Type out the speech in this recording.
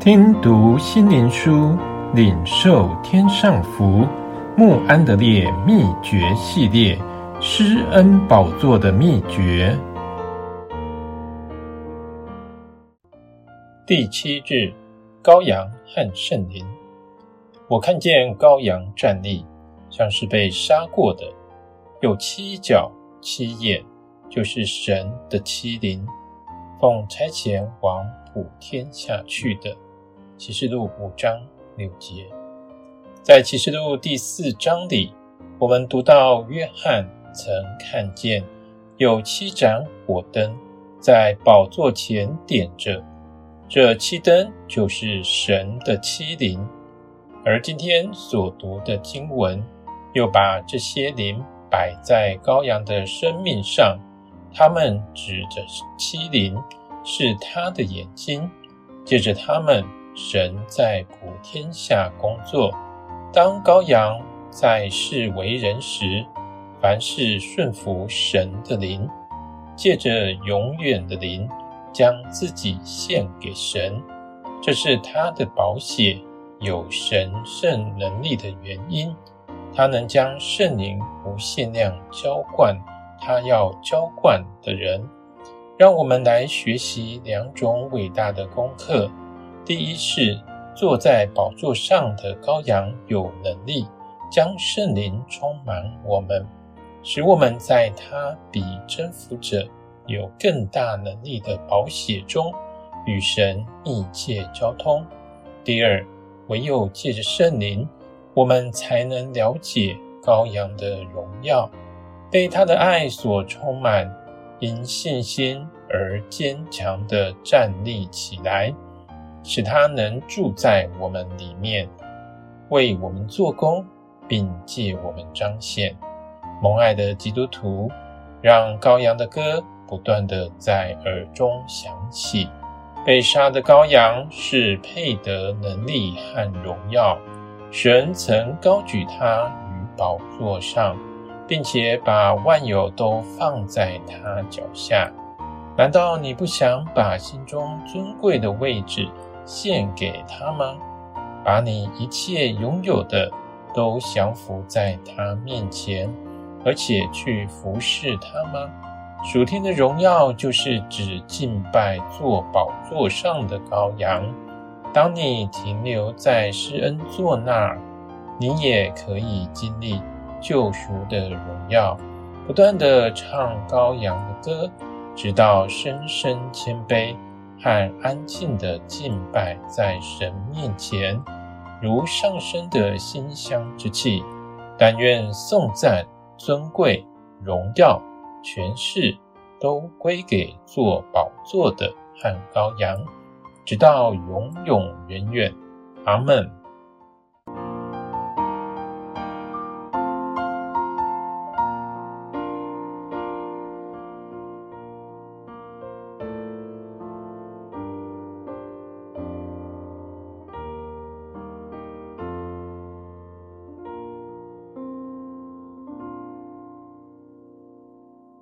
听读心灵书，领受天上福。穆安德烈秘诀系列：施恩宝座的秘诀。第七日，羔羊和圣灵。我看见羔羊站立，像是被杀过的，有七角七眼，就是神的七灵，奉差遣往普天下去的。启示录五章六节，在启示录第四章里，我们读到约翰曾看见有七盏火灯在宝座前点着，这七灯就是神的七灵。而今天所读的经文，又把这些灵摆在羔羊的生命上，他们指着七灵，是他的眼睛，借着他们。神在普天下工作。当羔羊在世为人时，凡事顺服神的灵，借着永远的灵，将自己献给神。这是他的宝血有神圣能力的原因。他能将圣灵无限量浇灌他要浇灌的人。让我们来学习两种伟大的功课。第一是坐在宝座上的羔羊有能力将圣灵充满我们，使我们在他比征服者有更大能力的宝血中与神密切交通。第二，唯有借着圣灵，我们才能了解羔羊的荣耀，被他的爱所充满，因信心而坚强地站立起来。使他能住在我们里面，为我们做工，并借我们彰显。蒙爱的基督徒，让羔羊的歌不断地在耳中响起。被杀的羔羊是配得能力和荣耀，神曾高举他于宝座上，并且把万有都放在他脚下。难道你不想把心中尊贵的位置献给他吗？把你一切拥有的都降服在他面前，而且去服侍他吗？属天的荣耀就是指敬拜坐宝座上的羔羊。当你停留在施恩座那儿，你也可以经历救赎的荣耀，不断地唱羔羊的歌，直到深深谦卑。和安静的敬拜在神面前，如上升的馨香之气。但愿颂赞、尊贵、荣耀、权势都归给坐宝座的汉羔羊，直到永永远远。阿门。